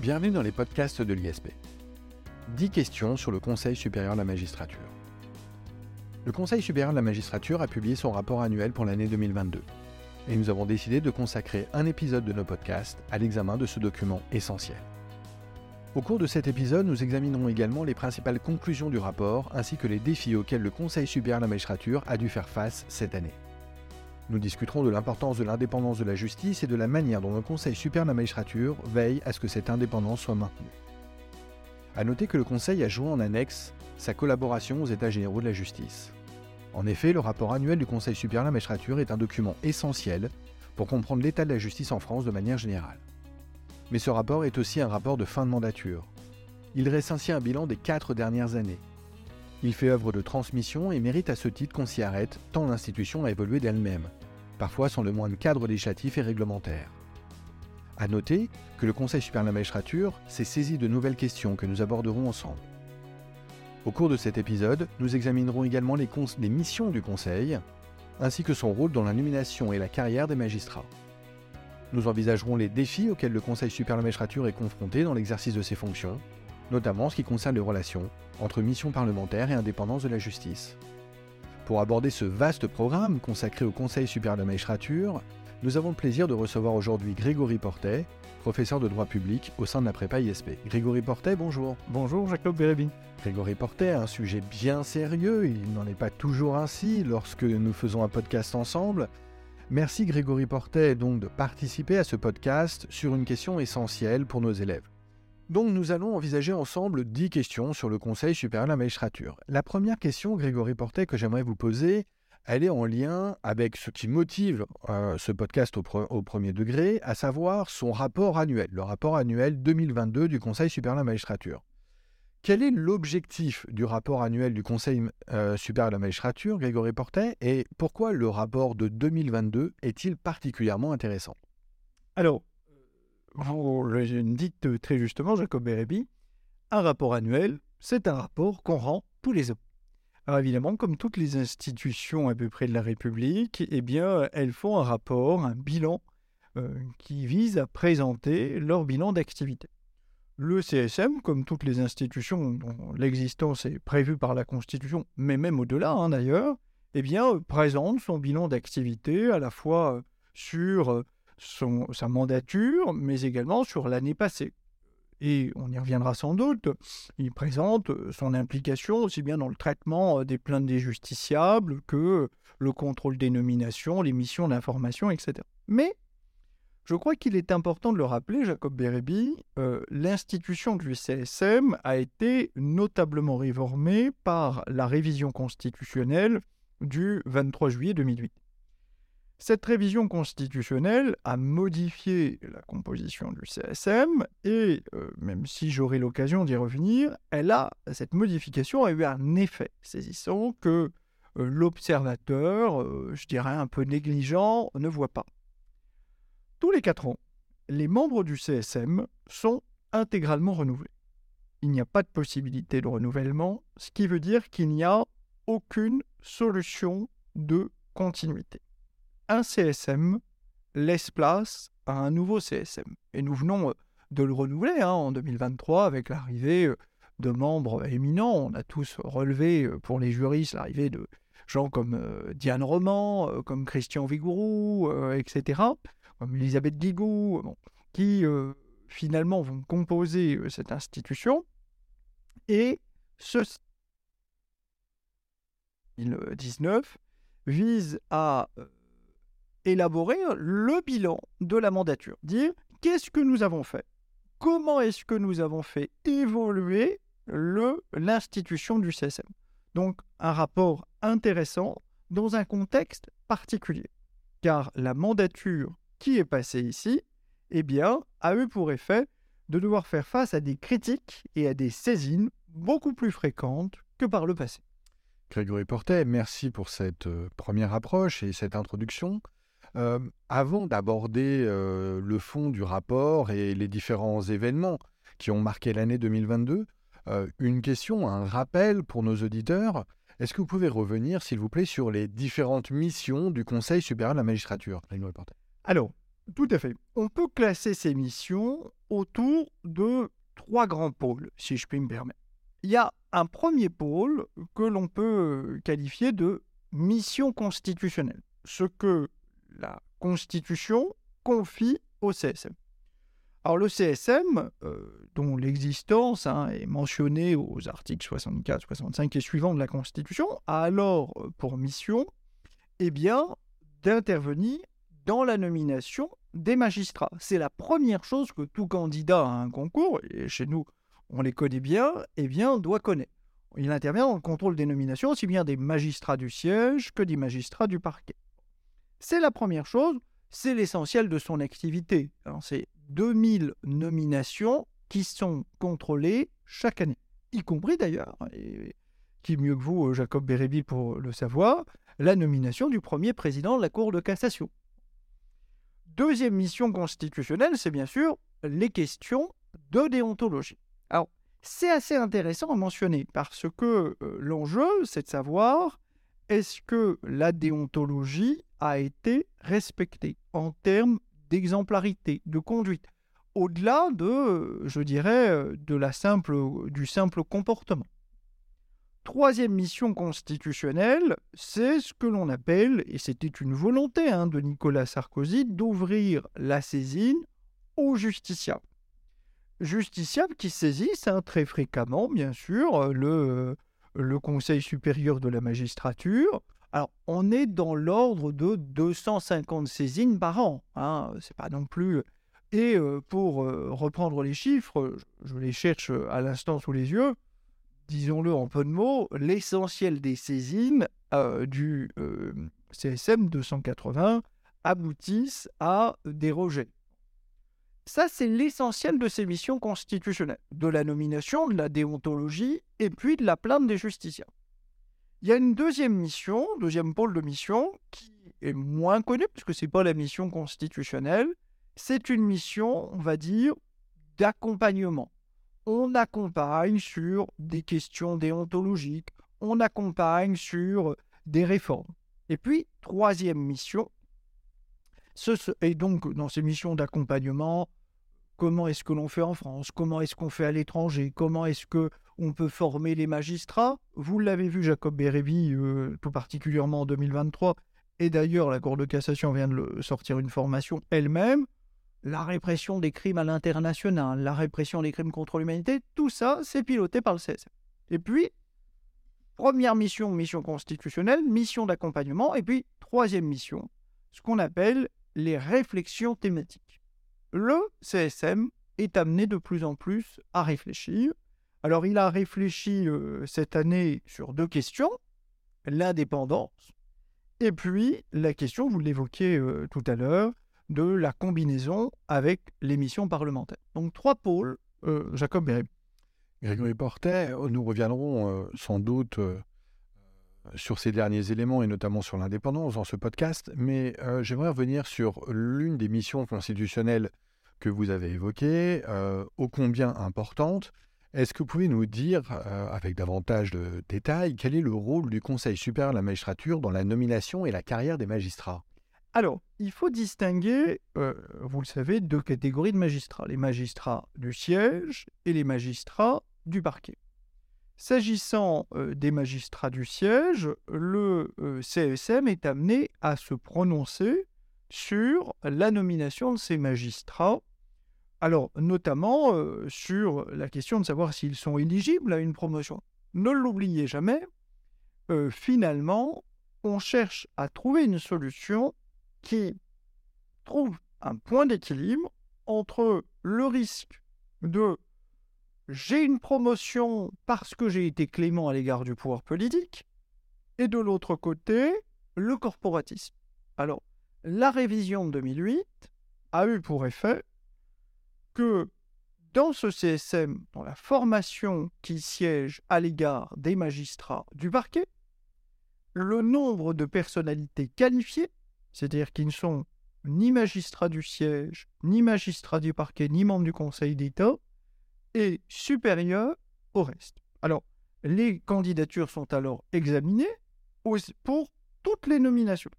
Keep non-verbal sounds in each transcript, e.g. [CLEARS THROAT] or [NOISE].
Bienvenue dans les podcasts de l'ISP. 10 questions sur le Conseil supérieur de la magistrature. Le Conseil supérieur de la magistrature a publié son rapport annuel pour l'année 2022 et nous avons décidé de consacrer un épisode de nos podcasts à l'examen de ce document essentiel. Au cours de cet épisode, nous examinerons également les principales conclusions du rapport ainsi que les défis auxquels le Conseil supérieur de la magistrature a dû faire face cette année. Nous discuterons de l'importance de l'indépendance de la justice et de la manière dont le Conseil supérieur de la magistrature veille à ce que cette indépendance soit maintenue. A noter que le Conseil a joué en annexe sa collaboration aux États généraux de la justice. En effet, le rapport annuel du Conseil supérieur de la magistrature est un document essentiel pour comprendre l'état de la justice en France de manière générale. Mais ce rapport est aussi un rapport de fin de mandature. Il dresse ainsi un bilan des quatre dernières années. Il fait œuvre de transmission et mérite à ce titre qu'on s'y arrête tant l'institution a évolué d'elle-même, parfois sans le moindre cadre législatif et réglementaire. A noter que le Conseil supérieur de s'est saisi de nouvelles questions que nous aborderons ensemble. Au cours de cet épisode, nous examinerons également les, missions du Conseil, ainsi que son rôle dans la nomination et la carrière des magistrats. Nous envisagerons les défis auxquels le Conseil supérieur de est confronté dans l'exercice de ses fonctions, notamment en ce qui concerne les relations entre mission parlementaire et indépendance de la justice. Pour aborder ce vaste programme consacré au Conseil supérieur de la magistrature, nous avons le plaisir de recevoir aujourd'hui Grégory Portet, professeur de droit public au sein de la prépa ISP. Grégory Portet, bonjour. Bonjour Jacob Bérébi. Grégory Portet un sujet bien sérieux, il n'en est pas toujours ainsi lorsque nous faisons un podcast ensemble, Merci Grégory Portet donc de participer à ce podcast sur une question essentielle pour nos élèves. Donc nous allons envisager ensemble 10 questions sur le Conseil supérieur de la magistrature. La première question, Grégory Portet, que j'aimerais vous poser, elle est en lien avec ce qui motive euh, ce podcast au, premier degré, à savoir son rapport annuel, le rapport annuel 2022 du Conseil supérieur de la magistrature. Quel est l'objectif du rapport annuel du Conseil euh, supérieur de la magistrature, Grégory Portet, et pourquoi le rapport de 2022 est-il particulièrement intéressant? Alors, vous le dites très justement, Jacob Bérébi, un rapport annuel, c'est un rapport qu'on rend tous les ans. Alors évidemment, comme toutes les institutions à peu près de la République, eh bien, elles font un rapport, un bilan euh, qui vise à présenter leur bilan d'activité. Le CSM, comme toutes les institutions dont l'existence est prévue par la Constitution, mais même au-delà hein, d'ailleurs, eh bien, euh, présente son bilan d'activité à la fois euh, sur son, sa mandature, mais également sur l'année passée. Et on y reviendra sans doute, il présente son implication aussi bien dans le traitement des plaintes des justiciables que le contrôle des nominations, les missions d'information, etc. Mais je crois qu'il est important de le rappeler, Jacob Bérébi, euh, l'institution du CSM a été notablement réformée par la révision constitutionnelle du 23 juillet 2008. Cette révision constitutionnelle a modifié la composition du CSM et, euh, même si j'aurai l'occasion d'y revenir, elle a, cette modification a eu un effet saisissant que euh, l'observateur, je dirais un peu négligent, ne voit pas. Tous les quatre ans, les membres du CSM sont intégralement renouvelés. Il n'y a pas de possibilité de renouvellement, ce qui veut dire qu'il n'y a aucune solution de continuité. Un CSM laisse place à un nouveau CSM. Et nous venons euh, de le renouveler hein, en 2023 avec l'arrivée euh, de membres éminents. On a tous relevé euh, pour les juristes l'arrivée de gens comme Diane Roman, comme Christian Vigourou, etc comme Elisabeth Guigou, qui finalement vont composer cette institution. Et ce 2019 vise à élaborer le bilan de la mandature, dire qu'est-ce que nous avons fait, comment est-ce que nous avons fait évoluer l'institution du CSM. Donc un rapport intéressant dans un contexte particulier, car la mandature qui est passé ici, eh bien, a eu pour effet de devoir faire face à des critiques et à des saisines beaucoup plus fréquentes que par le passé. Grégory Portet, merci pour cette euh, première approche et cette introduction. Euh, avant d'aborder euh, le fond du rapport et les différents événements qui ont marqué l'année 2022, une question, un rappel pour nos auditeurs. Est-ce que vous pouvez revenir, s'il vous plaît, sur les différentes missions du Conseil supérieur de la magistrature, alors, Tout à fait. On peut classer ces missions autour de trois grands pôles, si je puis me permettre. Il y a un premier pôle que l'on peut qualifier de mission constitutionnelle, ce que la Constitution confie au CSM. Alors le CSM, euh, dont l'existence hein, est mentionnée aux articles 64, 65 et suivants de la Constitution, a alors euh, pour mission eh d'intervenir dans la nomination des magistrats. C'est la première chose que tout candidat à un concours, et chez nous on les connaît bien, eh bien, doit connaître. Il intervient dans le contrôle des nominations, aussi bien des magistrats du siège que des magistrats du parquet. C'est la première chose, c'est l'essentiel de son activité. C'est 2000 nominations qui sont contrôlées chaque année, y compris d'ailleurs, et qui mieux que vous, Jacob Bérébi, pour le savoir, la nomination du premier président de la Cour de cassation. Deuxième mission constitutionnelle, c'est bien sûr les questions de déontologie. Alors, c'est assez intéressant à mentionner parce que euh, l'enjeu, c'est de savoir est-ce que la déontologie a été respectée en termes d'exemplarité, de conduite, au-delà de, je dirais, de la simple, du simple comportement? Troisième mission constitutionnelle, c'est ce que l'on appelle, et c'était une volonté hein, de Nicolas Sarkozy, d'ouvrir la saisine aux justiciables. Justiciables qui saisissent hein, très fréquemment, bien sûr, le, le Conseil supérieur de la magistrature, alors, on est dans l'ordre de 250 saisines par an. Hein, c'est pas non plus. Et euh, pour euh, reprendre les chiffres, je les cherche à l'instant sous les yeux. Disons-le en peu de mots, l'essentiel des saisines euh, du CSM 280 aboutissent à des rejets. Ça, c'est l'essentiel de ces missions constitutionnelles, de la nomination, de la déontologie et puis de la plainte des justiciables. Il y a une deuxième mission, deuxième pôle de mission, qui est moins connue, puisque ce n'est pas la mission constitutionnelle. C'est une mission, on va dire, d'accompagnement. On accompagne sur des questions déontologiques, on accompagne sur des réformes. Et puis, troisième mission, et donc dans ces missions d'accompagnement, comment est-ce que l'on fait en France, comment est-ce qu'on fait à l'étranger, comment est-ce que on peut former les magistrats? Vous l'avez vu, Jacob Bérébi, euh, tout particulièrement en 2023, et d'ailleurs la Cour de cassation vient de sortir une formation elle-même. La répression des crimes à l'international, la répression des crimes contre l'humanité, tout ça, c'est piloté par le CSM. Et puis, première mission, mission constitutionnelle, mission d'accompagnement, et puis troisième mission, ce qu'on appelle les réflexions thématiques le CSM est amené de plus en plus à réfléchir. Alors il a réfléchi euh, cette année sur deux questions, l'indépendance et puis la question, vous l'évoquiez euh, tout à l'heure, de la combinaison avec les missions parlementaires. Donc trois pôles, euh, Jacob Béréb. Grégory Portet, nous reviendrons sans doute sur ces derniers éléments et notamment sur l'indépendance dans ce podcast, mais euh, j'aimerais revenir sur l'une des missions constitutionnelles que vous avez évoquées, euh, ô combien importante. Est-ce que vous pouvez nous dire, euh, avec davantage de détails, quel est le rôle du Conseil supérieur de la magistrature dans la nomination et la carrière des magistrats? Alors, il faut distinguer, vous le savez, deux catégories de magistrats, les magistrats du siège et les magistrats du parquet. S'agissant des magistrats du siège, le CSM est amené à se prononcer sur la nomination de ces magistrats, alors notamment sur la question de savoir s'ils sont éligibles à une promotion. Ne l'oubliez jamais, finalement, on cherche à trouver une solution qui trouve un point d'équilibre entre le risque de j'ai une promotion parce que j'ai été clément à l'égard du pouvoir politique, et de l'autre côté, le corporatisme. Alors, la révision de 2008 a eu pour effet que dans ce CSM, dans la formation qui siège à l'égard des magistrats du parquet, le nombre de personnalités qualifiées, c'est-à-dire qui ne sont ni magistrats du siège, ni magistrats du parquet, ni membres du Conseil d'État, est supérieur au reste. Alors, les candidatures sont alors examinées pour toutes les nominations,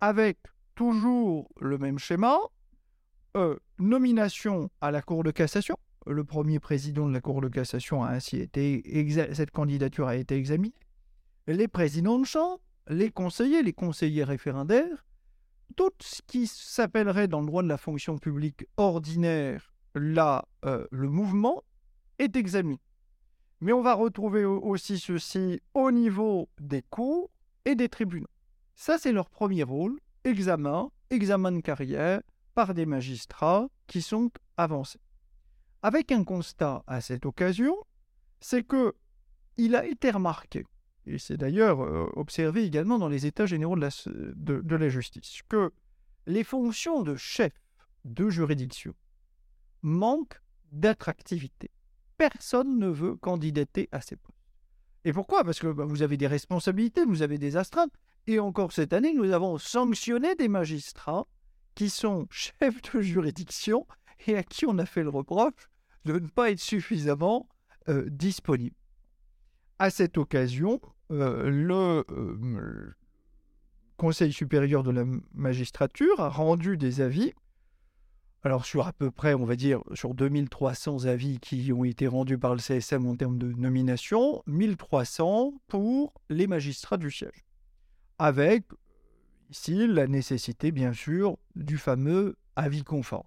avec toujours le même schéma, nomination à la Cour de cassation. Le premier président de la Cour de cassation a ainsi été, cette candidature a été examinée. Les présidents de chambre, les conseillers, les conseillers référendaires, tout ce qui s'appellerait dans le droit de la fonction publique ordinaire là, le mouvement est examiné. Mais on va retrouver aussi ceci au niveau des cours et des tribunaux. Ça, c'est leur premier rôle, examen, examen de carrière par des magistrats qui sont avancés. Avec un constat à cette occasion, c'est que il a été remarqué, et c'est d'ailleurs euh, observé également dans les états généraux la, de la justice, que les fonctions de chef de juridiction manquent d'attractivité personne ne veut candidater à ces postes. Et pourquoi? Parce que bah, vous avez des responsabilités, vous avez des astreintes. Et encore cette année, nous avons sanctionné des magistrats qui sont chefs de juridiction et à qui on a fait le reproche de ne pas être suffisamment euh, disponibles. À cette occasion, euh, le euh, Conseil supérieur de la magistrature a rendu des avis alors sur à peu près, on va dire, sur 2300 avis qui ont été rendus par le CSM en termes de nomination, 1300 pour les magistrats du siège. Avec ici la nécessité, bien sûr, du fameux avis conforme.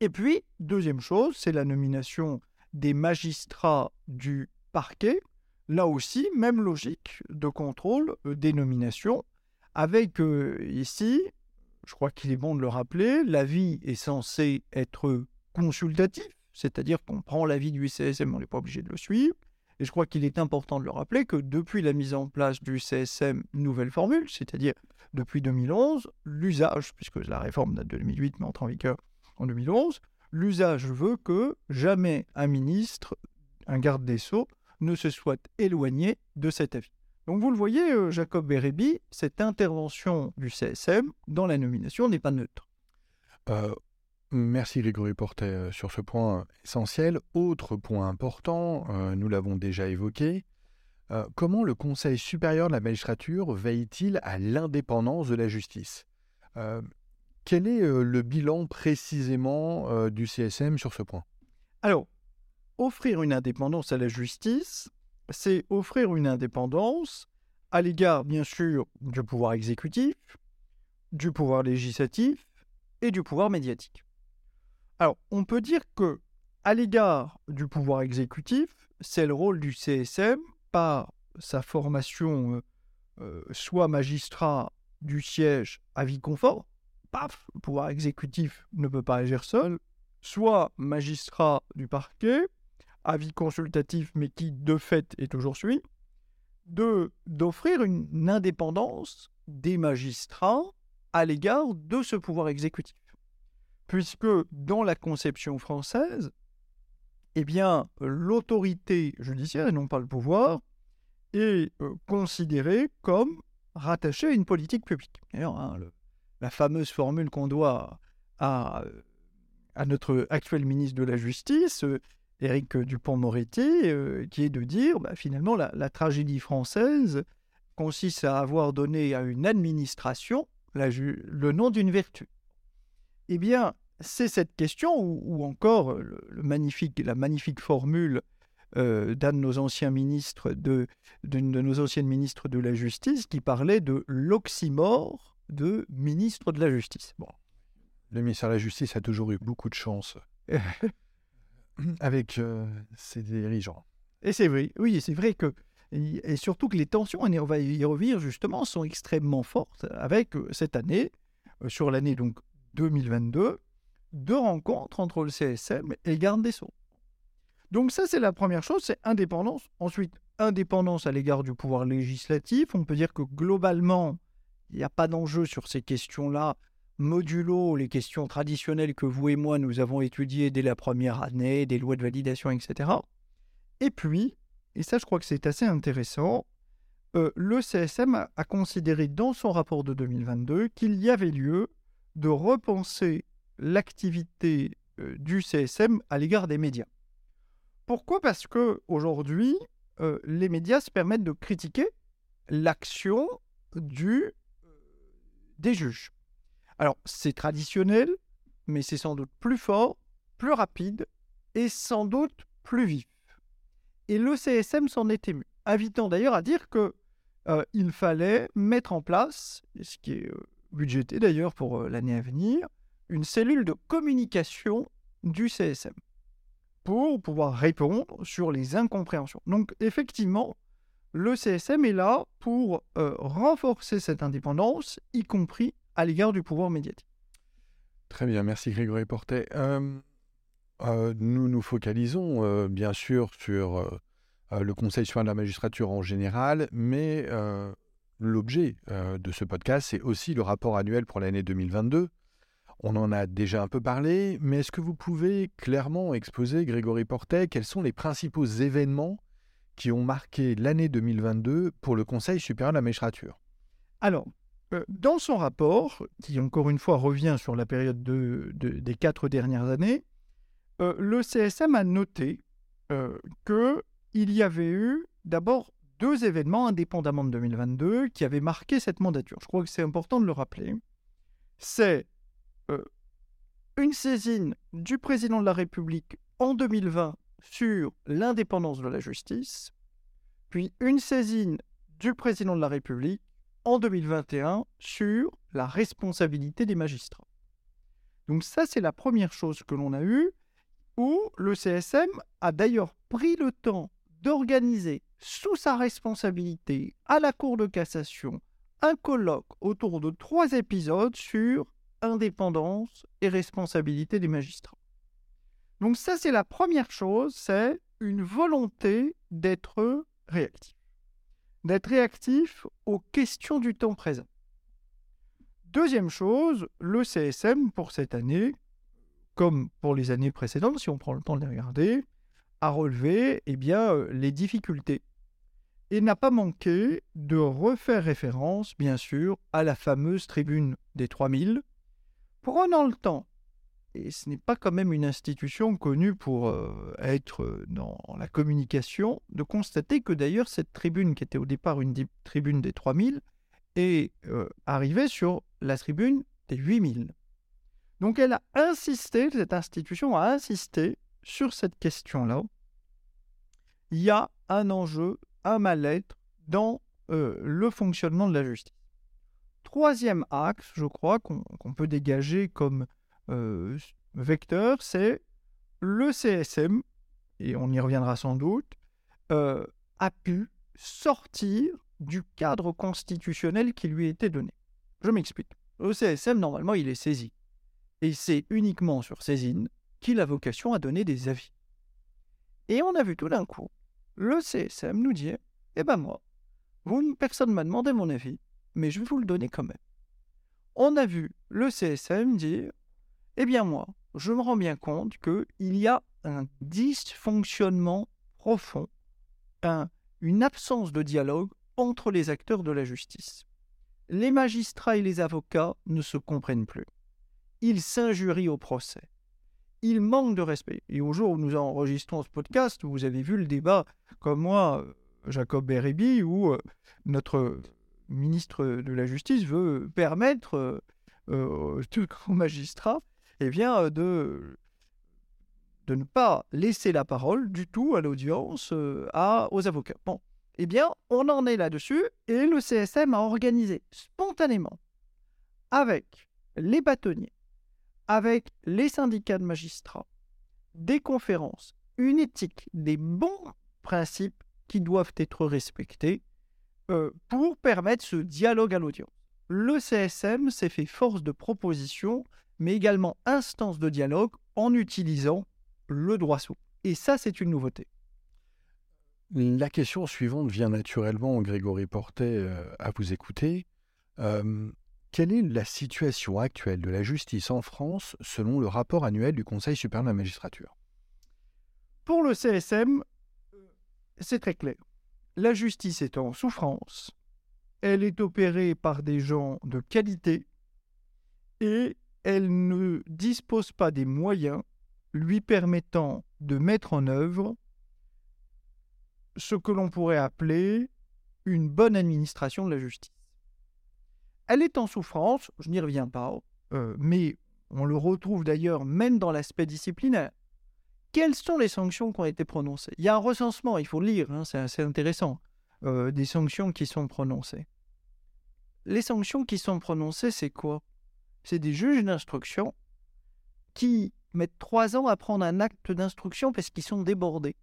Et puis, deuxième chose, c'est la nomination des magistrats du parquet. Là aussi, même logique de contrôle euh, des nominations, avec euh, ici je crois qu'il est bon de le rappeler, l'avis est censé être consultatif, c'est-à-dire qu'on prend l'avis du CSM, on n'est pas obligé de le suivre. Et je crois qu'il est important de le rappeler que depuis la mise en place du CSM nouvelle formule, c'est-à-dire depuis 2011, l'usage, puisque la réforme date de 2008 mais entre en vigueur en 2011, l'usage veut que jamais un ministre, un garde des sceaux, ne se soit éloigné de cet avis. Donc vous le voyez, euh, Jacob Bérébi, cette intervention du CSM dans la nomination n'est pas neutre. Euh, merci Grégory Portet euh, sur ce point essentiel. Autre point important, nous l'avons déjà évoqué, comment le Conseil supérieur de la magistrature veille-t-il à l'indépendance de la justice? Quel est le bilan précisément du CSM sur ce point? Alors, offrir une indépendance à la justice, c'est offrir une indépendance à l'égard, bien sûr, du pouvoir exécutif, du pouvoir législatif et du pouvoir médiatique. Alors, on peut dire que, à l'égard du pouvoir exécutif, c'est le rôle du CSM par sa formation, euh, euh, soit magistrat du siège à vie confort, paf, le pouvoir exécutif ne peut pas agir seul, soit magistrat du parquet, avis consultatif, mais qui de fait est toujours suivi, d'offrir une indépendance des magistrats à l'égard de ce pouvoir exécutif. Puisque dans la conception française, eh bien, l'autorité judiciaire, et non pas le pouvoir, est euh, considérée comme rattachée à une politique publique. D'ailleurs, hein, la fameuse formule qu'on doit à, à, notre actuel ministre de la Justice, euh, Éric Dupont-Moretti, euh, qui est de dire bah, finalement la, tragédie française consiste à avoir donné à une administration le nom d'une vertu. Eh bien, c'est cette question, ou, encore le, magnifique, la magnifique formule euh, d'un de nos anciens ministres, de, d'une de nos anciennes ministres de la Justice, qui parlait de l'oxymore de ministre de la Justice. Bon. Le ministère de la Justice a toujours eu beaucoup de chance. [LAUGHS] [CLEARS THROAT] avec ses dirigeants. Et c'est vrai, oui, c'est vrai que, et surtout que les tensions, on va y revenir justement, sont extrêmement fortes avec cette année, sur l'année donc 2022, deux rencontres entre le CSM et le garde des Sceaux. Donc ça, c'est la première chose, c'est indépendance. Ensuite, indépendance à l'égard du pouvoir législatif. On peut dire que globalement, il n'y a pas d'enjeu sur ces questions-là modulo les questions traditionnelles que vous et moi nous avons étudiées dès la première année, des lois de validation, etc. Et puis, et ça je crois que c'est assez intéressant, euh, le CSM a, considéré dans son rapport de 2022 qu'il y avait lieu de repenser l'activité euh, du CSM à l'égard des médias. Pourquoi? Parce que aujourd'hui, euh, les médias se permettent de critiquer l'action des juges. Alors, c'est traditionnel, mais c'est sans doute plus fort, plus rapide et sans doute plus vif. Et le CSM s'en est ému, invitant d'ailleurs à dire que euh, il fallait mettre en place, ce qui est euh, budgété d'ailleurs pour euh, l'année à venir, une cellule de communication du CSM pour pouvoir répondre sur les incompréhensions. Donc effectivement, le CSM est là pour renforcer cette indépendance, y compris à l'égard du pouvoir médiatique. Très bien, merci Grégory Portet. nous nous focalisons bien sûr sur euh, le Conseil supérieur de la magistrature en général, mais euh, l'objet euh, de ce podcast, c'est aussi le rapport annuel pour l'année 2022. On en a déjà un peu parlé, mais est-ce que vous pouvez clairement exposer, Grégory Portet, quels sont les principaux événements qui ont marqué l'année 2022 pour le Conseil supérieur de la magistrature? Alors, dans son rapport, qui encore une fois revient sur la période des quatre dernières années, le CSM a noté que il y avait eu d'abord deux événements indépendamment de 2022 qui avaient marqué cette mandature. Je crois que c'est important de le rappeler. C'est euh, une saisine du président de la République en 2020 sur l'indépendance de la justice, puis une saisine du président de la République en 2021 sur la responsabilité des magistrats. Donc ça, c'est la première chose que l'on a eue, où le CSM a d'ailleurs pris le temps d'organiser sous sa responsabilité à la Cour de cassation un colloque autour de trois épisodes sur indépendance et responsabilité des magistrats. Donc ça, c'est la première chose, c'est une volonté d'être réactif. D'être réactif aux questions du temps présent. Deuxième chose, le CSM pour cette année, comme pour les années précédentes, si on prend le temps de les regarder, à relever eh bien, euh, les difficultés. Et n'a pas manqué de refaire référence, bien sûr, à la fameuse tribune des 3000, prenant le temps, et ce n'est pas quand même une institution connue pour euh, être dans la communication, de constater que d'ailleurs cette tribune, qui était au départ une tribune des 3000, est euh, arrivée sur la tribune des 8000. Donc elle a insisté, cette institution a insisté sur cette question-là, il y a un enjeu, un mal-être dans euh, le fonctionnement de la justice. Troisième axe, je crois, qu'on peut dégager comme euh, vecteur, c'est le CSM, et on y reviendra sans doute, euh, a pu sortir du cadre constitutionnel qui lui était donné. Je m'explique. Le CSM, normalement, il est saisi. Et c'est uniquement sur saisine qu'il a vocation à donner des avis. Et on a vu tout d'un coup, le CSM nous dit Eh ben moi, vous, personne ne m'a demandé mon avis, mais je vais vous le donner quand même. On a vu le CSM dire Eh bien moi, je me rends bien compte qu'il y a un dysfonctionnement profond, une absence de dialogue entre les acteurs de la justice. Les magistrats et les avocats ne se comprennent plus. Ils s'injurient au procès il manque de respect. Et au jour où nous enregistrons ce podcast, vous avez vu le débat, comme moi, Jacob Berebi, où euh, notre ministre de la Justice veut permettre euh, euh, aux [LAUGHS] magistrats eh bien, de, de ne pas laisser la parole du tout à l'audience à, aux avocats. Bon, eh bien, on en est là-dessus et le CSM a organisé spontanément avec les bâtonniers, avec les syndicats de magistrats, des conférences, une éthique, des bons principes qui doivent être respectés euh, pour permettre ce dialogue à l'audience. Le CSM s'est fait force de proposition, mais également instance de dialogue en utilisant le droit souple. Et ça, c'est une nouveauté. La question suivante vient naturellement, Grégory Portet, euh, à vous écouter. Euh, quelle est la situation actuelle de la justice en France selon le rapport annuel du Conseil supérieur de la magistrature? Pour le CSM, c'est très clair. La justice est en souffrance, elle est opérée par des gens de qualité et elle ne dispose pas des moyens lui permettant de mettre en œuvre ce que l'on pourrait appeler une bonne administration de la justice. Elle est en souffrance, je n'y reviens pas, euh, mais on le retrouve d'ailleurs même dans l'aspect disciplinaire. Quelles sont les sanctions qui ont été prononcées? Il y a un recensement, il faut le lire, hein, c'est assez intéressant, euh, des sanctions qui sont prononcées. Les sanctions qui sont prononcées, c'est quoi? C'est des juges d'instruction qui mettent trois ans à prendre un acte d'instruction parce qu'ils sont débordés.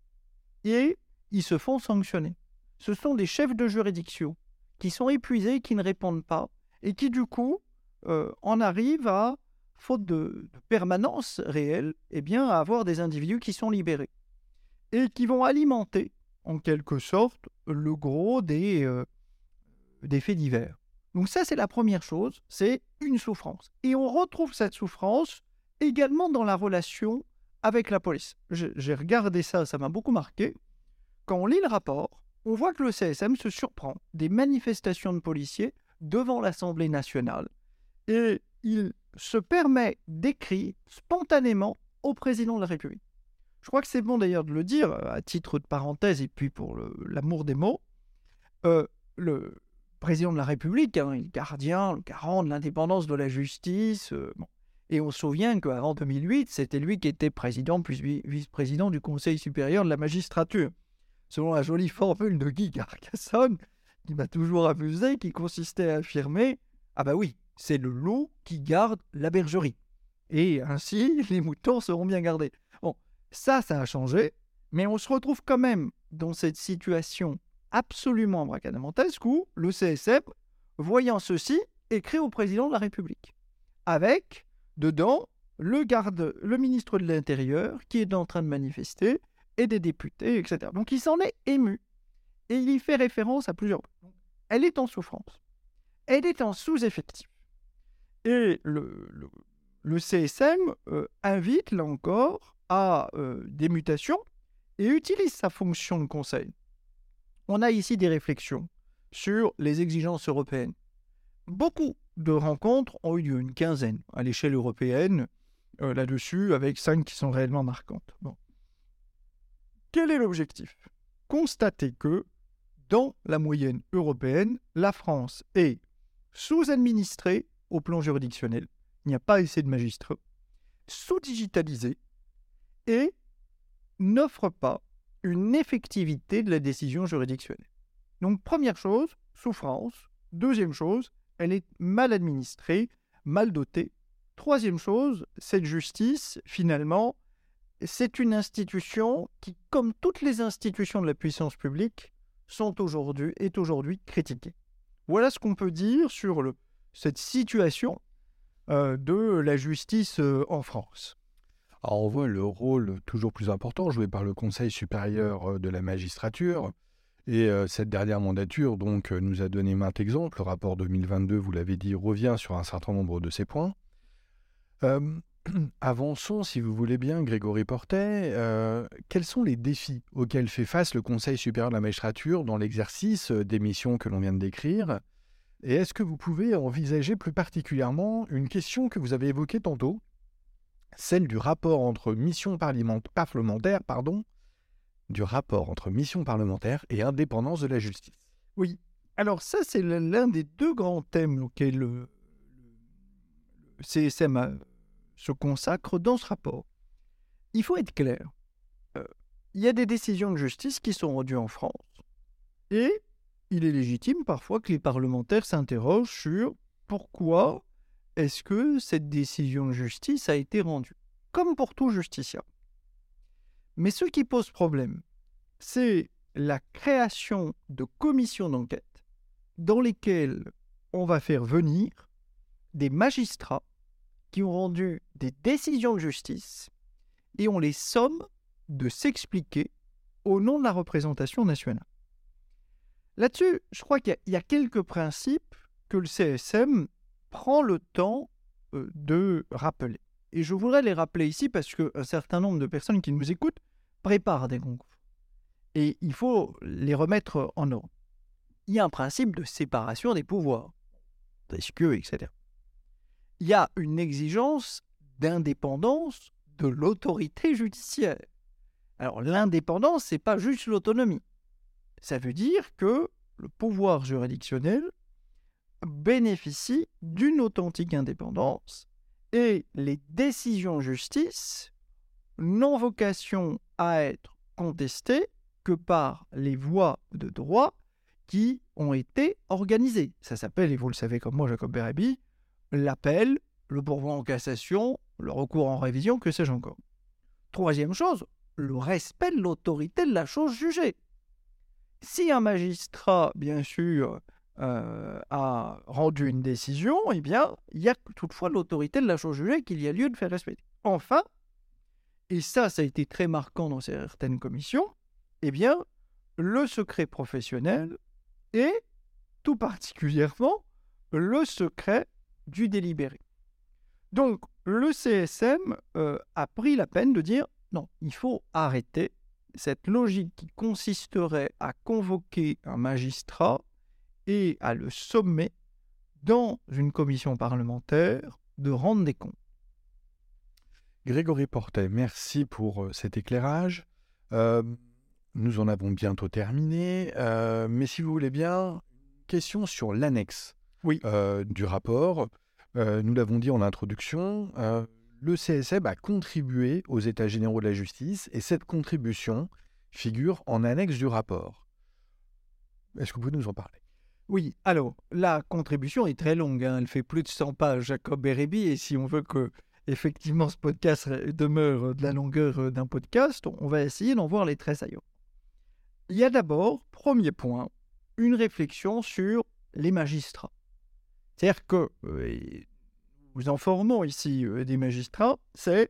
Et ils se font sanctionner. Ce sont des chefs de juridiction qui sont épuisés, qui ne répondent pas, et qui du coup euh, en arrivent à, faute de, permanence réelle, eh bien, à avoir des individus qui sont libérés et qui vont alimenter, en quelque sorte, le gros des, euh, des faits divers. Donc ça, c'est la première chose, c'est une souffrance. Et on retrouve cette souffrance également dans la relation avec la police. J'ai regardé ça, ça m'a beaucoup marqué. Quand on lit le rapport, on voit que le CSM se surprend des manifestations de policiers devant l'Assemblée nationale et il se permet d'écrire spontanément au président de la République. Je crois que c'est bon d'ailleurs de le dire à titre de parenthèse et puis pour l'amour des mots. Euh, le président de la République, hein, le gardien, le garant de l'indépendance de la justice. Euh, et on se souvient qu'avant 2008, c'était lui qui était président puis vice-président du Conseil supérieur de la magistrature selon la jolie formule de Guy Carcassonne, qui m'a toujours amusé, qui consistait à affirmer Ah bah oui, c'est le loup qui garde la bergerie. Et ainsi, [LAUGHS] les moutons seront bien gardés. Bon, ça, ça a changé, mais on se retrouve quand même dans cette situation absolument bracadamentesque où le CSM, voyant ceci, écrit au président de la République. Avec, dedans, le garde, le ministre de l'Intérieur qui est en train de manifester et des députés, etc. Donc il s'en est ému. Et il y fait référence à plusieurs. Elle est en souffrance. Elle est en sous-effectif. Et le, le, CSM euh, invite, là encore, à euh, des mutations et utilise sa fonction de conseil. On a ici des réflexions sur les exigences européennes. Beaucoup de rencontres ont eu lieu, une quinzaine à l'échelle européenne, euh, là-dessus, avec cinq qui sont réellement marquantes. Quel est l'objectif? Constater que, dans la moyenne européenne, la France est sous-administrée au plan juridictionnel, il n'y a pas assez de magistrats, sous-digitalisée et n'offre pas une effectivité de la décision juridictionnelle. Donc première chose, souffrance. Deuxième chose, elle est mal administrée, mal dotée. Troisième chose, cette justice, finalement, c'est une institution qui, comme toutes les institutions de la puissance publique, sont aujourd'hui, est aujourd'hui critiquée. Voilà ce qu'on peut dire sur cette situation euh, de la justice euh, en France. Alors on voit le rôle toujours plus important joué par le Conseil supérieur euh, de la magistrature. Et cette dernière mandature donc nous a donné maintes exemples. Le rapport 2022, vous l'avez dit, revient sur un certain nombre de ces points. [CLEARS THROAT] Avançons, si vous voulez bien, Grégory Portet. Euh, quels sont les défis auxquels fait face le Conseil supérieur de la magistrature dans l'exercice euh, des missions que l'on vient de décrire? Et est-ce que vous pouvez envisager plus particulièrement une question que vous avez évoquée tantôt, celle du rapport entre mission parlementaire, pardon, du rapport entre et indépendance de la justice Oui. Alors ça, c'est l'un des deux grands thèmes auxquels le CSM a se consacre dans ce rapport. Il faut être clair. Euh, il y a des décisions de justice qui sont rendues en France et il est légitime parfois que les parlementaires s'interrogent sur pourquoi est-ce que cette décision de justice a été rendue, comme pour tout justiciable. Mais ce qui pose problème, c'est la création de commissions d'enquête dans lesquelles on va faire venir des magistrats qui ont rendu des décisions de justice et on les somme de s'expliquer au nom de la représentation nationale. Là-dessus, je crois qu'il y, a quelques principes que le CSM prend le temps de rappeler. Et je voudrais les rappeler ici parce qu'un certain nombre de personnes qui nous écoutent préparent des concours. Et il faut les remettre en ordre. Il y a un principe de séparation des pouvoirs, etc il y a une exigence d'indépendance de l'autorité judiciaire. Alors l'indépendance, c'est pas juste l'autonomie. Ça veut dire que le pouvoir juridictionnel bénéficie d'une authentique indépendance Et les décisions justice n'ont vocation à être contestées que par les voies de droit qui ont été organisées. Ça s'appelle, et vous le savez comme moi, Jacob Berabi, l'appel, le pourvoi en cassation, le recours en révision, que sais-je encore. Troisième chose, le respect de l'autorité de la chose jugée. Si un magistrat, bien sûr, euh, a rendu une décision, eh il y a toutefois l'autorité de la chose jugée qu'il y a lieu de faire respecter. Enfin, et ça, ça a été très marquant dans certaines commissions, eh bien, le secret professionnel et tout particulièrement le secret du délibéré. Donc, le CSM euh, a pris la peine de dire non, il faut arrêter cette logique qui consisterait à convoquer un magistrat et à le sommer dans une commission parlementaire de rendre des comptes. Grégory Portet, merci pour euh, cet éclairage. Euh, nous en avons bientôt terminé, euh, mais si vous voulez bien, question sur l'annexe oui. du rapport. nous l'avons dit en introduction, le CSM a contribué aux États généraux de la justice et cette contribution figure en annexe du rapport. Est-ce que vous pouvez nous en parler? Oui, alors la contribution est très longue, hein. elle fait plus de 100 pages, Jacob Bérébi, et si on veut que effectivement ce podcast demeure de la longueur euh, d'un podcast, on va essayer d'en voir les traits saillants. Il y a d'abord, premier point, une réflexion sur les magistrats. C'est-à-dire que, euh, nous informons ici euh, des magistrats, c'est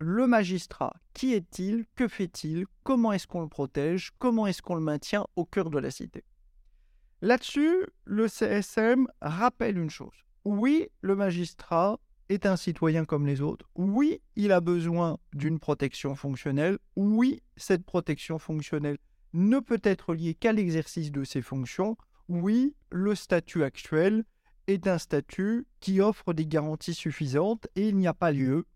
le magistrat. Qui est-il Que fait-il Comment est-ce qu'on le protège Comment est-ce qu'on le maintient au cœur de la cité? Là-dessus, le CSM rappelle une chose. Oui, le magistrat est un citoyen comme les autres. Oui, il a besoin d'une protection fonctionnelle. Oui, cette protection fonctionnelle ne peut être liée qu'à l'exercice de ses fonctions. Oui, le statut actuel est un statut qui offre des garanties suffisantes et il n'y a pas lieu,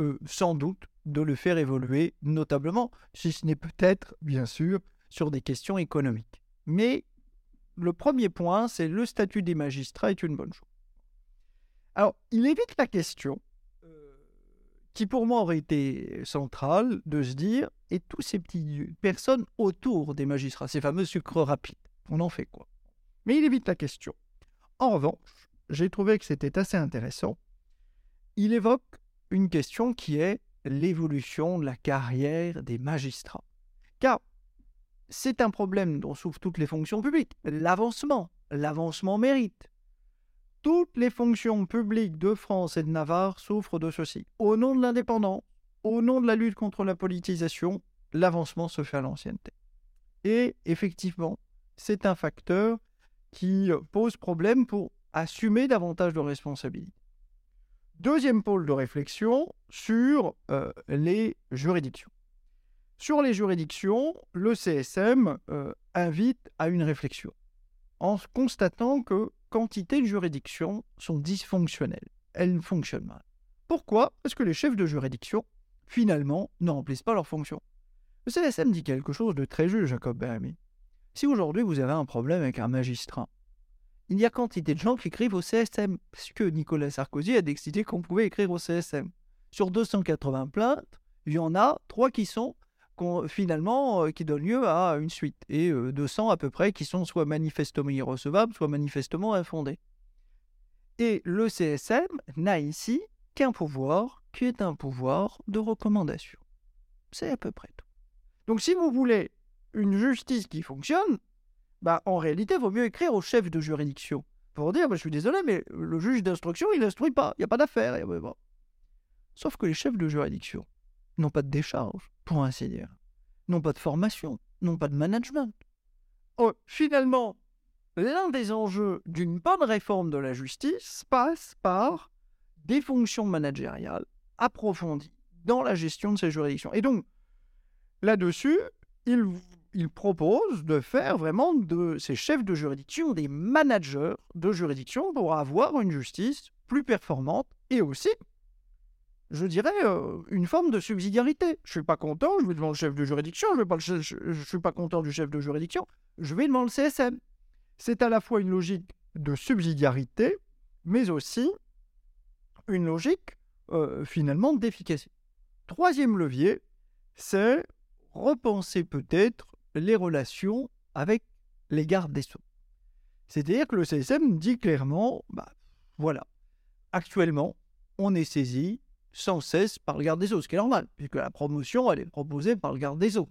euh, sans doute, de le faire évoluer, notablement, si ce n'est peut-être, bien sûr, sur des questions économiques. Mais le premier point, c'est le statut des magistrats est une bonne chose. Alors, il évite la question, euh, qui pour moi aurait été centrale, de se dire, et tous ces petites personnes autour des magistrats, ces fameux sucres rapides, on en fait quoi? Mais il évite la question. En revanche, j'ai trouvé que c'était assez intéressant. Il évoque une question qui est l'évolution de la carrière des magistrats. Car c'est un problème dont souffrent toutes les fonctions publiques, l'avancement, l'avancement mérite. Toutes les fonctions publiques de France et de Navarre souffrent de ceci. Au nom de l'indépendance, au nom de la lutte contre la politisation, l'avancement se fait à l'ancienneté. Et effectivement, c'est un facteur qui pose problème pour assumer davantage de responsabilités. Deuxième pôle de réflexion sur euh, les juridictions. Sur les juridictions, le CSM euh, invite à une réflexion en constatant que quantité de juridictions sont dysfonctionnelles. Elles fonctionnent mal. Pourquoi? Parce que les chefs de juridiction, finalement, ne remplissent pas leurs fonctions. Le CSM dit quelque chose de très juste, Jacob Berami. Si aujourd'hui vous avez un problème avec un magistrat, il y a quantité de gens qui écrivent au CSM, parce que Nicolas Sarkozy a décidé qu'on pouvait écrire au CSM. Sur 280 plaintes, il y en a trois qui sont finalement euh, qui donnent lieu à une suite, et 200 euh, à peu près qui sont soit manifestement irrecevables, soit manifestement infondés. Et le CSM n'a ici qu'un pouvoir qui est un pouvoir de recommandation. C'est à peu près tout. Donc si vous voulez une justice qui fonctionne, bah, en réalité, il vaut mieux écrire au chef de juridiction pour dire bah, Je suis désolé, mais le juge d'instruction, il n'instruit pas, il n'y a pas d'affaire. Sauf que les chefs de juridiction n'ont pas de décharge, pour ainsi dire, n'ont pas de formation, n'ont pas de management. Oh, finalement, l'un des enjeux d'une bonne réforme de la justice passe par des fonctions managériales approfondies dans la gestion de ces juridictions. Et donc, là-dessus, il il propose de faire vraiment de ces chefs de juridiction des managers de juridiction pour avoir une justice plus performante et aussi, je dirais, euh, une forme de subsidiarité. Je suis pas content, je vais devant le chef de juridiction, je ne suis pas content du chef de juridiction, je vais devant le CSM. C'est à la fois une logique de subsidiarité, mais aussi une logique euh, finalement d'efficacité. Troisième levier, c'est repenser peut-être les relations avec les gardes des Sceaux. C'est-à-dire que le CSM dit clairement, bah, voilà, actuellement, on est saisi sans cesse par le garde des Sceaux, ce qui est normal, puisque la promotion, elle est proposée par le garde des Sceaux.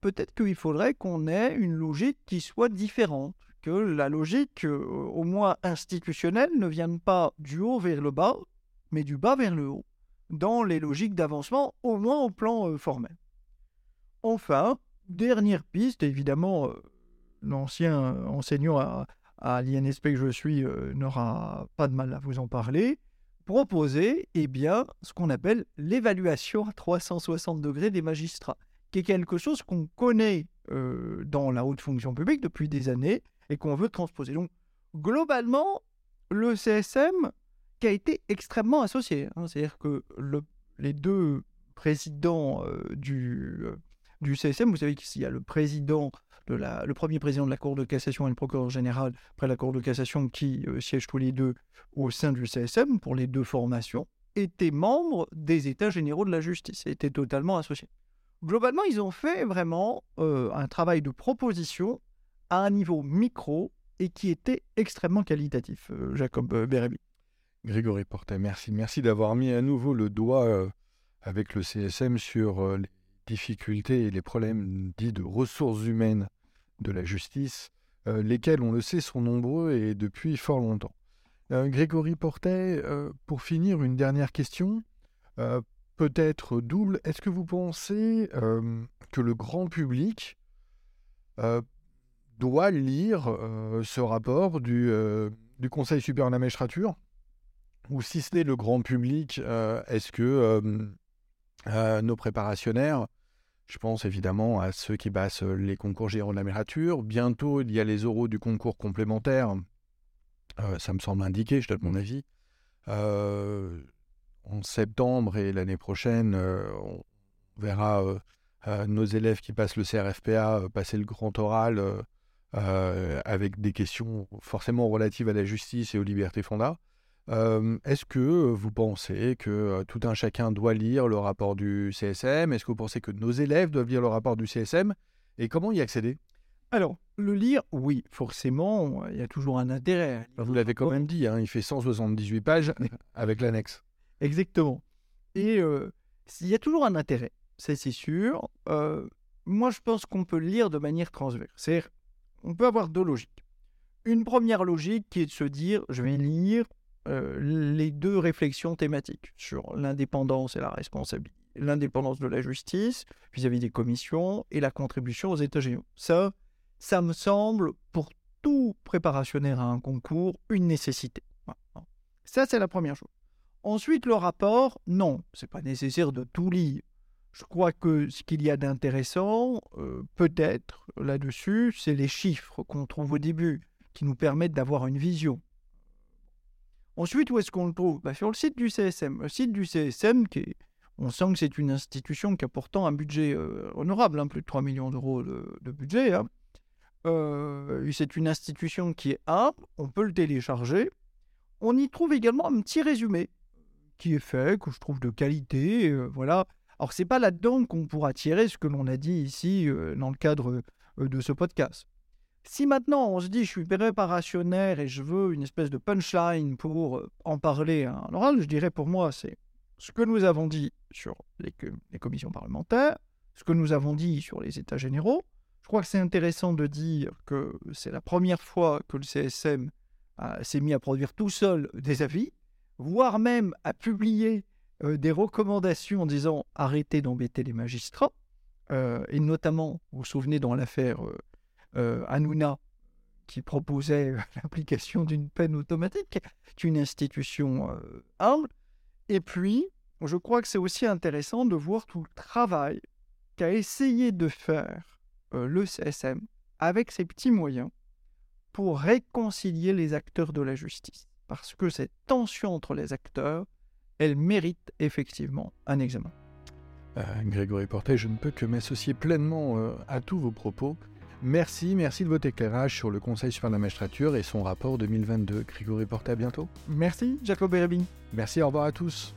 Peut-être qu'il faudrait qu'on ait une logique qui soit différente, que la logique, euh, au moins institutionnelle, ne vienne pas du haut vers le bas, mais du bas vers le haut, dans les logiques d'avancement, au moins au plan euh, formel. Enfin, dernière piste, évidemment, euh, l'ancien enseignant à l'INSP que je suis n'aura pas de mal à vous en parler, proposer eh bien, ce qu'on appelle l'évaluation à 360 degrés des magistrats, qui est quelque chose qu'on connaît dans la haute fonction publique depuis des années et qu'on veut transposer. Donc, globalement, le CSM qui a été extrêmement associé, hein, c'est-à-dire que le, les deux présidents du, du CSM, vous savez qu'il y a le président le premier président de la Cour de cassation et le procureur général après la Cour de cassation qui euh, siègent tous les deux au sein du CSM pour les deux formations, étaient membres des États généraux de la justice étaient totalement associés. Globalement, ils ont fait vraiment euh, un travail de proposition à un niveau micro et qui était extrêmement qualitatif, euh, Jacob Bérébi. Grégory Portet, merci. Merci d'avoir mis à nouveau le doigt avec le CSM sur les difficultés et les problèmes dits de ressources humaines de la justice, euh, lesquels, on le sait, sont nombreux et depuis fort longtemps. Euh, Grégory Portet, euh, pour finir, une dernière question, peut-être double. Est-ce que vous pensez que le grand public doit lire ce rapport du, du, Conseil supérieur de la magistrature? Ou si ce n'est le grand public, est-ce que nos préparationnaires je pense évidemment à ceux qui passent euh, les concours généraux de la magistrature. Bientôt, il y a les oraux du concours complémentaire. Euh, ça me semble indiqué, je donne mon avis. Euh, en septembre et l'année prochaine, on verra nos élèves qui passent le CRFPA passer le grand oral avec des questions forcément relatives à la justice et aux libertés fondamentales. Est-ce que vous pensez que tout un chacun doit lire le rapport du CSM Est-ce que vous pensez que nos élèves doivent lire le rapport du CSM Et comment y accéder? Alors, le lire, oui, forcément, il y a toujours un intérêt. Vous l'avez quand même dit, hein, il fait 178 pages [LAUGHS] avec l'annexe. Exactement. Et il y a toujours un intérêt, c'est sûr. moi, je pense qu'on peut lire de manière transverse. C'est-à-dire, on peut avoir deux logiques. Une première logique qui est de se dire, je vais lire les deux réflexions thématiques sur l'indépendance et la responsabilité, l'indépendance de la justice vis-à-vis des commissions et la contribution aux États généraux. Ça, ça me semble, pour tout préparationnaire à un concours, une nécessité. Ça, c'est la première chose. Ensuite, le rapport, non, c'est pas nécessaire de tout lire. Je crois que ce qu'il y a d'intéressant, euh, peut-être là-dessus, c'est les chiffres qu'on trouve au début, qui nous permettent d'avoir une vision. Ensuite, où est-ce qu'on le trouve? Bah, Sur le site du CSM. Le site du CSM, on sent que c'est une institution qui a pourtant un budget euh, honorable, hein, plus de 3 millions d'euros de, budget. Hein. Euh, c'est une institution qui est A, on peut le télécharger. On y trouve également un petit résumé qui est fait, que je trouve de qualité. Euh, voilà. Alors, c'est pas là-dedans qu'on pourra tirer ce que l'on a dit ici dans le cadre de ce podcast. Si maintenant on se dit je suis préparationnaire et je veux une espèce de punchline pour euh, en parler à un oral, je dirais pour moi c'est ce que nous avons dit sur les, commissions parlementaires, ce que nous avons dit sur les États généraux. Je crois que c'est intéressant de dire que c'est la première fois que le CSM s'est mis à produire tout seul des avis, voire même à publier euh, des recommandations en disant arrêtez d'embêter les magistrats, euh, et notamment, vous vous souvenez dans l'affaire euh, Hanouna, qui proposait [LAUGHS] l'application d'une peine automatique, est une institution euh, humble. Et puis, je crois que c'est aussi intéressant de voir tout le travail qu'a essayé de faire euh, le CSM avec ses petits moyens pour réconcilier les acteurs de la justice. Parce que cette tension entre les acteurs, elle mérite effectivement un examen. Grégory Portet, je ne peux que m'associer pleinement à tous vos propos. Merci, merci de votre éclairage sur le Conseil supérieur de la magistrature et son rapport 2022. Grégory Porté, à bientôt. Merci, Jacob Bérébi. Merci, au revoir à tous.